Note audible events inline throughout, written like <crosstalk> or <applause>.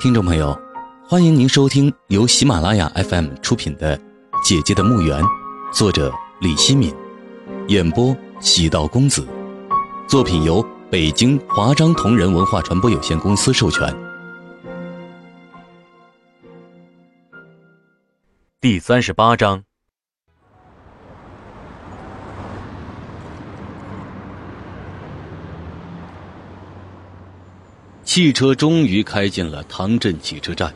听众朋友，欢迎您收听由喜马拉雅 FM 出品的《姐姐的墓园》，作者李希敏，演播喜道公子。作品由北京华章同仁文化传播有限公司授权。第三十八章。汽车终于开进了唐镇汽车站，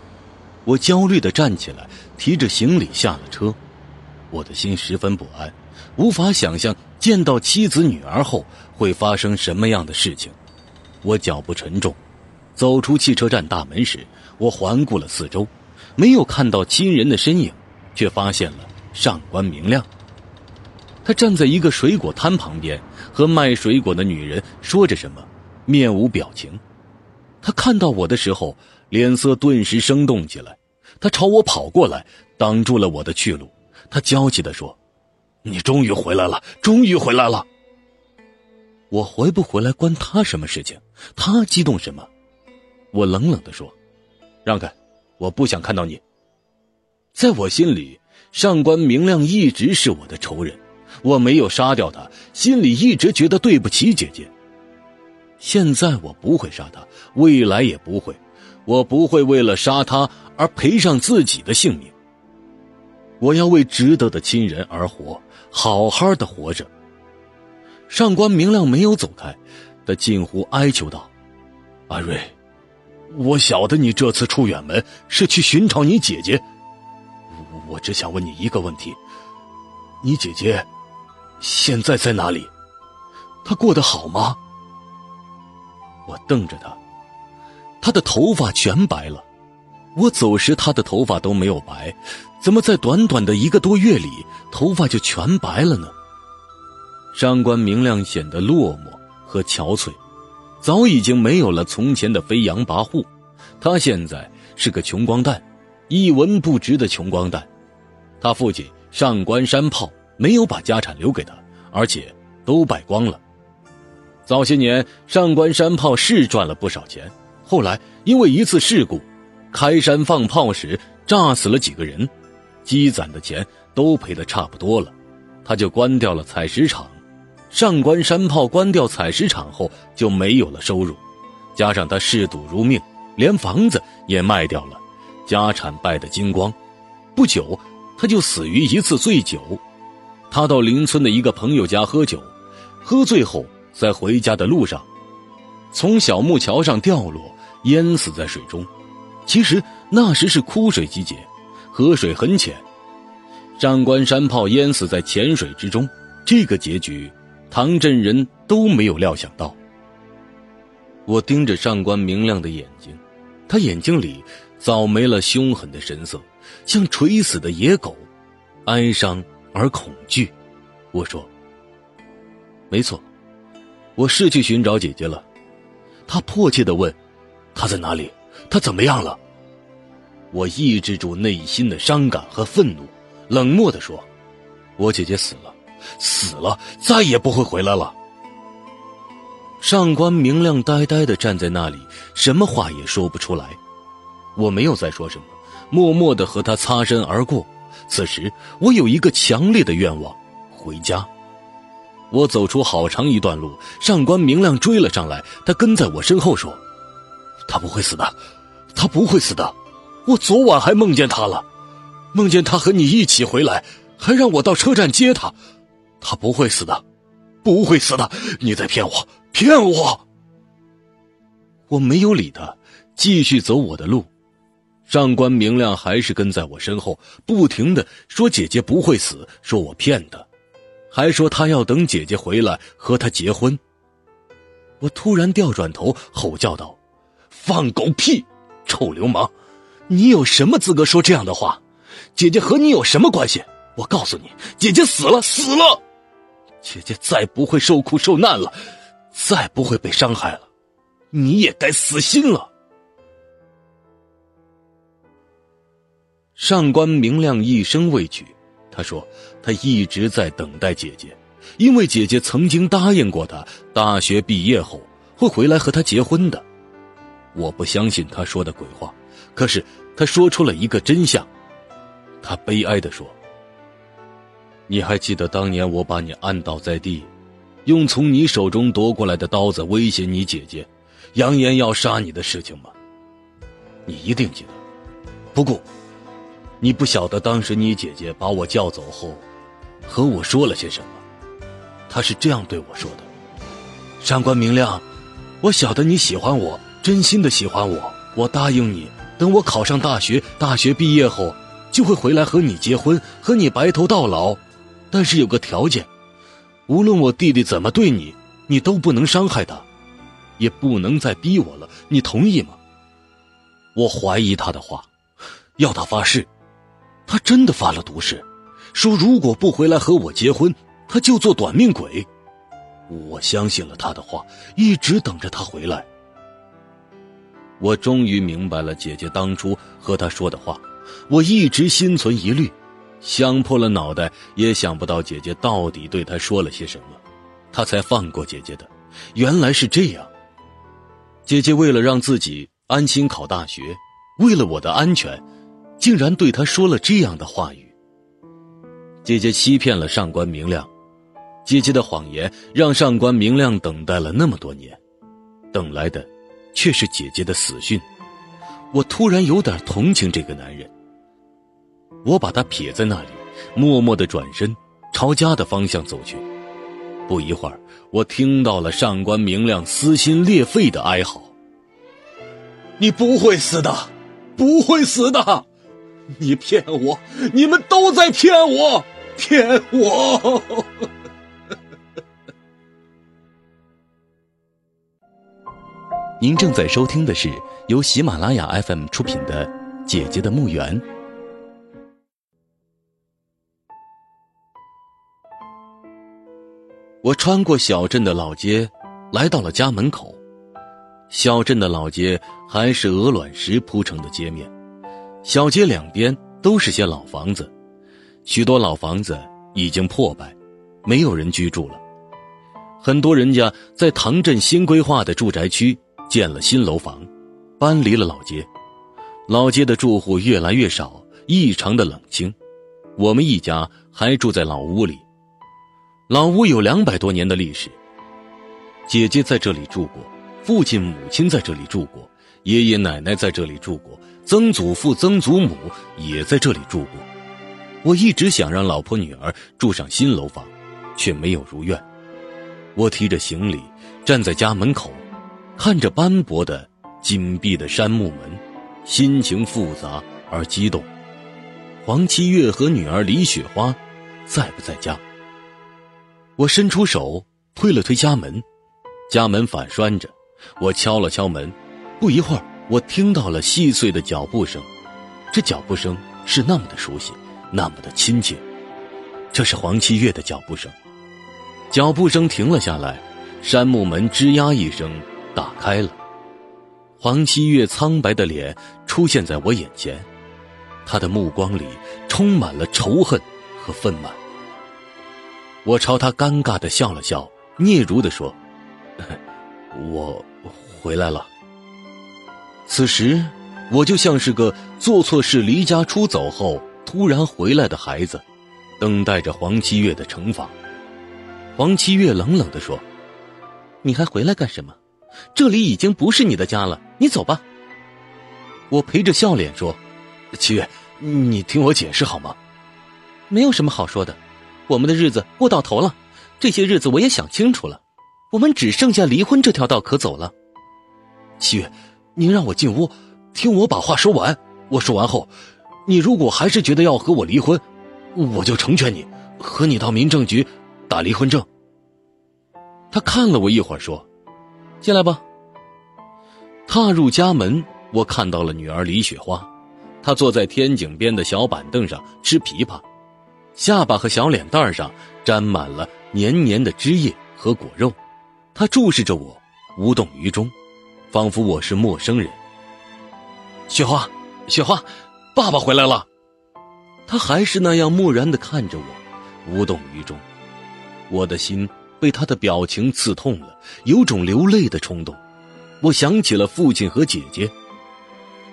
我焦虑的站起来，提着行李下了车。我的心十分不安，无法想象见到妻子女儿后会发生什么样的事情。我脚步沉重，走出汽车站大门时，我环顾了四周，没有看到亲人的身影，却发现了上官明亮。他站在一个水果摊旁边，和卖水果的女人说着什么，面无表情。他看到我的时候，脸色顿时生动起来。他朝我跑过来，挡住了我的去路。他焦急地说：“你终于回来了，终于回来了。”我回不回来关他什么事情？他激动什么？我冷冷地说：“让开，我不想看到你。”在我心里，上官明亮一直是我的仇人，我没有杀掉他，心里一直觉得对不起姐姐。现在我不会杀他，未来也不会。我不会为了杀他而赔上自己的性命。我要为值得的亲人而活，好好的活着。上官明亮没有走开，他近乎哀求道：“阿瑞，我晓得你这次出远门是去寻找你姐姐。我只想问你一个问题：你姐姐现在在哪里？她过得好吗？”我瞪着他，他的头发全白了。我走时，他的头发都没有白，怎么在短短的一个多月里，头发就全白了呢？上官明亮显得落寞和憔悴，早已经没有了从前的飞扬跋扈。他现在是个穷光蛋，一文不值的穷光蛋。他父亲上官山炮没有把家产留给他，而且都败光了。早些年，上官山炮是赚了不少钱，后来因为一次事故，开山放炮时炸死了几个人，积攒的钱都赔得差不多了，他就关掉了采石场。上官山炮关掉采石场后就没有了收入，加上他嗜赌如命，连房子也卖掉了，家产败得精光。不久，他就死于一次醉酒。他到邻村的一个朋友家喝酒，喝醉后。在回家的路上，从小木桥上掉落，淹死在水中。其实那时是枯水季节，河水很浅。上官山炮淹死在浅水之中，这个结局，唐镇人都没有料想到。我盯着上官明亮的眼睛，他眼睛里早没了凶狠的神色，像垂死的野狗，哀伤而恐惧。我说：“没错。”我是去寻找姐姐了，他迫切的问：“她在哪里？她怎么样了？”我抑制住内心的伤感和愤怒，冷漠的说：“我姐姐死了，死了，再也不会回来了。”上官明亮呆呆的站在那里，什么话也说不出来。我没有再说什么，默默的和他擦身而过。此时，我有一个强烈的愿望：回家。我走出好长一段路，上官明亮追了上来。他跟在我身后说：“他不会死的，他不会死的。我昨晚还梦见他了，梦见他和你一起回来，还让我到车站接他。他不会死的，不会死的。你在骗我，骗我！”我没有理他，继续走我的路。上官明亮还是跟在我身后，不停的说：“姐姐不会死。”说我骗他。还说他要等姐姐回来和他结婚。我突然调转头吼叫道：“放狗屁！臭流氓！你有什么资格说这样的话？姐姐和你有什么关系？我告诉你，姐姐死了，死了！姐姐再不会受苦受难了，再不会被伤害了，你也该死心了。”上官明亮一生未娶。他说：“他一直在等待姐姐，因为姐姐曾经答应过他，大学毕业后会回来和他结婚的。我不相信他说的鬼话，可是他说出了一个真相。他悲哀的说：“你还记得当年我把你按倒在地，用从你手中夺过来的刀子威胁你姐姐，扬言要杀你的事情吗？你一定记得。不过，你不晓得当时你姐姐把我叫走后，和我说了些什么。她是这样对我说的：上官明亮，我晓得你喜欢我。”真心的喜欢我，我答应你，等我考上大学，大学毕业后，就会回来和你结婚，和你白头到老。但是有个条件，无论我弟弟怎么对你，你都不能伤害他，也不能再逼我了。你同意吗？我怀疑他的话，要他发誓，他真的发了毒誓，说如果不回来和我结婚，他就做短命鬼。我相信了他的话，一直等着他回来。我终于明白了姐姐当初和他说的话，我一直心存疑虑，想破了脑袋也想不到姐姐到底对他说了些什么，他才放过姐姐的。原来是这样。姐姐为了让自己安心考大学，为了我的安全，竟然对他说了这样的话语。姐姐欺骗了上官明亮，姐姐的谎言让上官明亮等待了那么多年，等来的。却是姐姐的死讯，我突然有点同情这个男人。我把他撇在那里，默默的转身朝家的方向走去。不一会儿，我听到了上官明亮撕心裂肺的哀嚎：“你不会死的，不会死的！你骗我，你们都在骗我，骗我！” <laughs> 您正在收听的是由喜马拉雅 FM 出品的《姐姐的墓园》。我穿过小镇的老街，来到了家门口。小镇的老街还是鹅卵石铺成的街面，小街两边都是些老房子，许多老房子已经破败，没有人居住了。很多人家在唐镇新规划的住宅区。建了新楼房，搬离了老街，老街的住户越来越少，异常的冷清。我们一家还住在老屋里，老屋有两百多年的历史。姐姐在这里住过，父亲母亲在这里住过，爷爷奶奶在这里住过，曾祖父曾祖母也在这里住过。我一直想让老婆女儿住上新楼房，却没有如愿。我提着行李站在家门口。看着斑驳的、紧闭的杉木门，心情复杂而激动。黄七月和女儿李雪花在不在家？我伸出手推了推家门，家门反拴着。我敲了敲门，不一会儿，我听到了细碎的脚步声。这脚步声是那么的熟悉，那么的亲切。这是黄七月的脚步声。脚步声停了下来，杉木门吱呀一声。打开了，黄七月苍白的脸出现在我眼前，他的目光里充满了仇恨和愤懑。我朝他尴尬的笑了笑，嗫嚅的说：“ <laughs> 我回来了。”此时，我就像是个做错事离家出走后突然回来的孩子，等待着黄七月的惩罚。黄七月冷冷的说：“你还回来干什么？”这里已经不是你的家了，你走吧。我陪着笑脸说：“七月，你听我解释好吗？没有什么好说的，我们的日子过到头了，这些日子我也想清楚了，我们只剩下离婚这条道可走了。七月，您让我进屋，听我把话说完。我说完后，你如果还是觉得要和我离婚，我就成全你，和你到民政局打离婚证。”他看了我一会儿说。进来吧。踏入家门，我看到了女儿李雪花，她坐在天井边的小板凳上吃枇杷，下巴和小脸蛋上沾满了黏黏的汁液和果肉。她注视着我，无动于衷，仿佛我是陌生人。雪花，雪花，爸爸回来了。他还是那样漠然的看着我，无动于衷。我的心。被他的表情刺痛了，有种流泪的冲动。我想起了父亲和姐姐。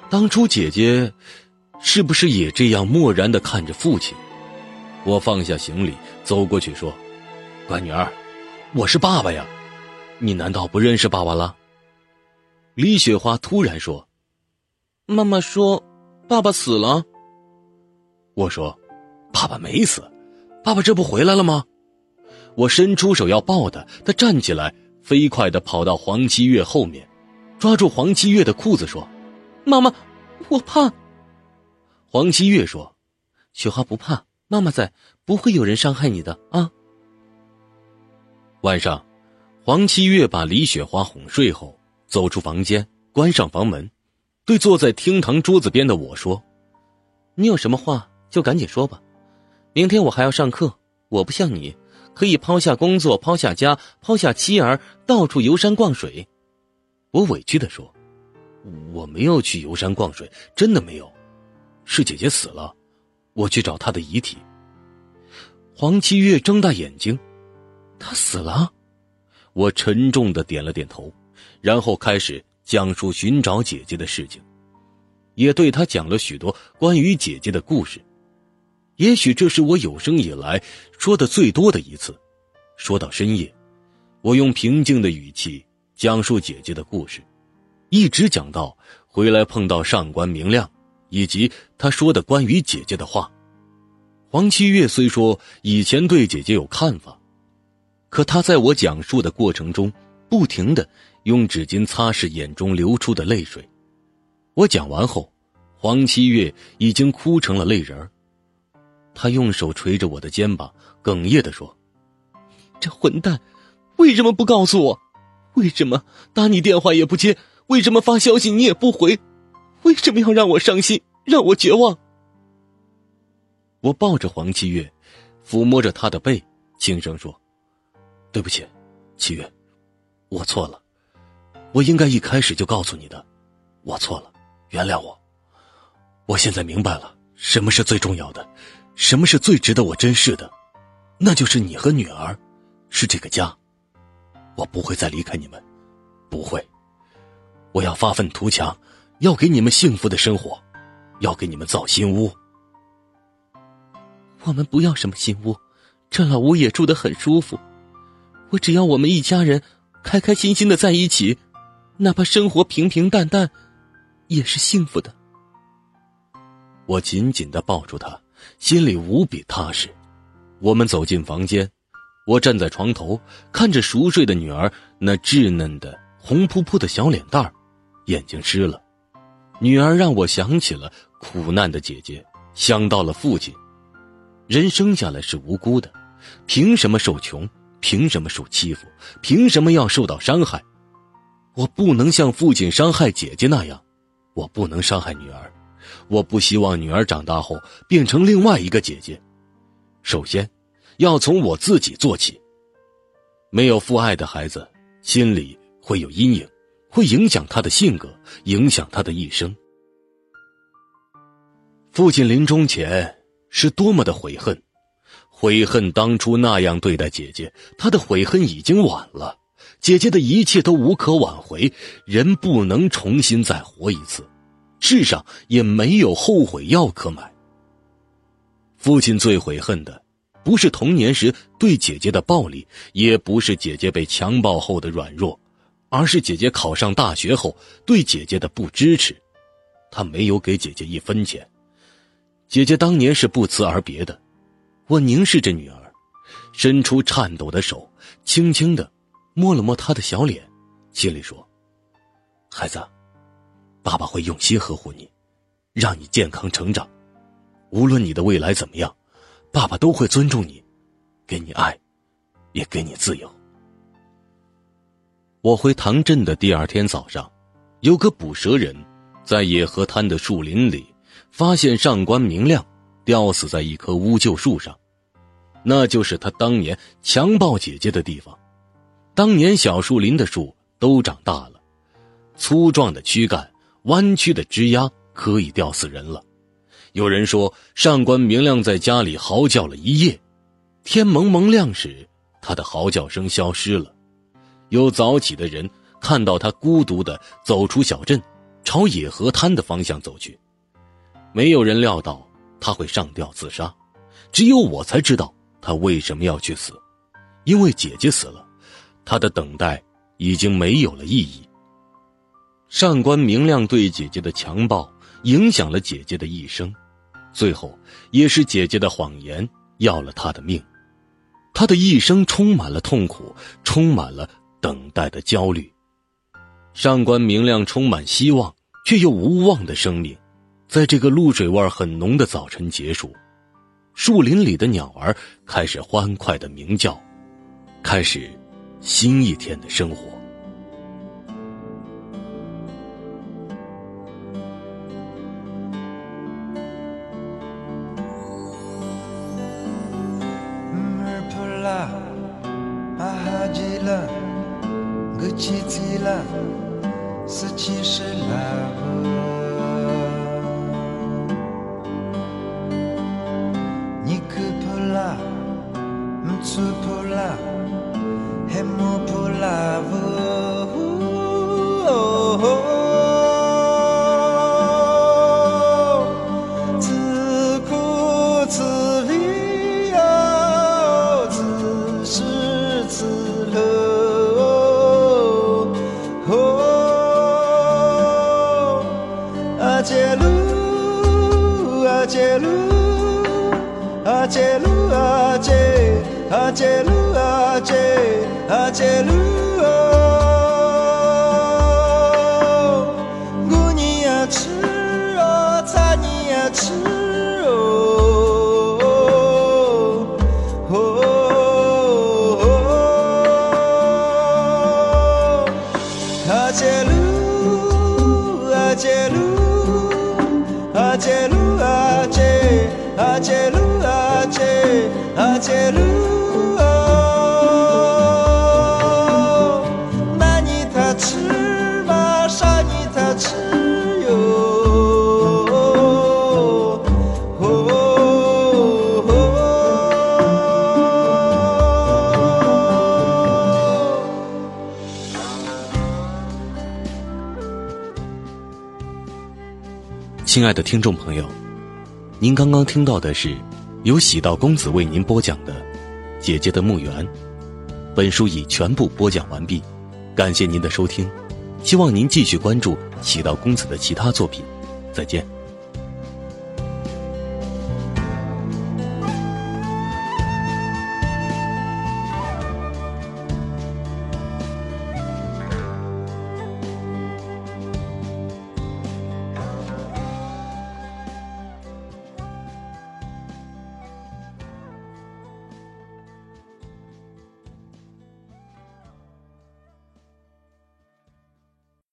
当初姐姐是不是也这样漠然的看着父亲？我放下行李，走过去说：“乖女儿，我是爸爸呀，你难道不认识爸爸了？”李雪花突然说：“妈妈说，爸爸死了。”我说：“爸爸没死，爸爸这不回来了吗？”我伸出手要抱他，他站起来，飞快的跑到黄七月后面，抓住黄七月的裤子说。妈妈，我怕。黄七月说：“雪花不怕，妈妈在，不会有人伤害你的啊。”晚上，黄七月把李雪花哄睡后，走出房间，关上房门，对坐在厅堂桌子边的我说：“你有什么话就赶紧说吧，明天我还要上课。我不像你，可以抛下工作，抛下家，抛下妻儿，到处游山逛水。”我委屈的说。我没有去游山逛水，真的没有，是姐姐死了，我去找她的遗体。黄七月睁大眼睛，她死了？我沉重的点了点头，然后开始讲述寻找姐姐的事情，也对她讲了许多关于姐姐的故事。也许这是我有生以来说的最多的一次。说到深夜，我用平静的语气讲述姐姐的故事。一直讲到回来碰到上官明亮，以及他说的关于姐姐的话。黄七月虽说以前对姐姐有看法，可他在我讲述的过程中，不停的用纸巾擦拭眼中流出的泪水。我讲完后，黄七月已经哭成了泪人儿他用手捶着我的肩膀，哽咽的说：“这混蛋，为什么不告诉我？为什么打你电话也不接？”为什么发消息你也不回？为什么要让我伤心，让我绝望？我抱着黄七月，抚摸着她的背，轻声说：“对不起，七月，我错了，我应该一开始就告诉你的，我错了，原谅我。我现在明白了，什么是最重要的，什么是最值得我珍视的，那就是你和女儿，是这个家。我不会再离开你们，不会。”我要发愤图强，要给你们幸福的生活，要给你们造新屋。我们不要什么新屋，这老屋也住得很舒服。我只要我们一家人开开心心的在一起，哪怕生活平平淡淡，也是幸福的。我紧紧的抱住他，心里无比踏实。我们走进房间，我站在床头，看着熟睡的女儿那稚嫩的红扑扑的小脸蛋儿。眼睛湿了，女儿让我想起了苦难的姐姐，想到了父亲。人生下来是无辜的，凭什么受穷？凭什么受欺负？凭什么要受到伤害？我不能像父亲伤害姐姐那样，我不能伤害女儿，我不希望女儿长大后变成另外一个姐姐。首先，要从我自己做起。没有父爱的孩子，心里会有阴影。会影响他的性格，影响他的一生。父亲临终前是多么的悔恨，悔恨当初那样对待姐姐。他的悔恨已经晚了，姐姐的一切都无可挽回。人不能重新再活一次，世上也没有后悔药可买。父亲最悔恨的，不是童年时对姐姐的暴力，也不是姐姐被强暴后的软弱。而是姐姐考上大学后对姐姐的不支持，他没有给姐姐一分钱。姐姐当年是不辞而别的，我凝视着女儿，伸出颤抖的手，轻轻的摸了摸她的小脸，心里说：“孩子，爸爸会用心呵护你，让你健康成长。无论你的未来怎么样，爸爸都会尊重你，给你爱，也给你自由。”我回唐镇的第二天早上，有个捕蛇人，在野河滩的树林里发现上官明亮吊死在一棵乌桕树上，那就是他当年强暴姐姐的地方。当年小树林的树都长大了，粗壮的躯干、弯曲的枝丫可以吊死人了。有人说，上官明亮在家里嚎叫了一夜，天蒙蒙亮时，他的嚎叫声消失了。有早起的人看到他孤独的走出小镇，朝野河滩的方向走去。没有人料到他会上吊自杀，只有我才知道他为什么要去死，因为姐姐死了，他的等待已经没有了意义。上官明亮对姐姐的强暴影响了姐姐的一生，最后也是姐姐的谎言要了他的命。他的一生充满了痛苦，充满了等待的焦虑。上官明亮充满希望却又无望的生命，在这个露水味很浓的早晨结束。树林里的鸟儿开始欢快的鸣叫，开始新一天的生活。四七是 love，你可破啦，唔错破啦，还莫破啦自苦自悲啊，自失自乐。阿杰鲁，阿杰鲁，阿杰鲁，阿杰，阿杰鲁，阿杰，阿杰鲁。姑娘吃哦，茶你也吃哦。阿杰鲁，阿杰鲁。阿杰鲁阿杰，阿杰鲁阿杰，阿杰鲁哦，那你他吃嘛，啥你他吃哟。亲爱的听众朋友，您刚刚听到的是由喜道公子为您播讲的《姐姐的墓园》。本书已全部播讲完毕，感谢您的收听，希望您继续关注喜道公子的其他作品。再见。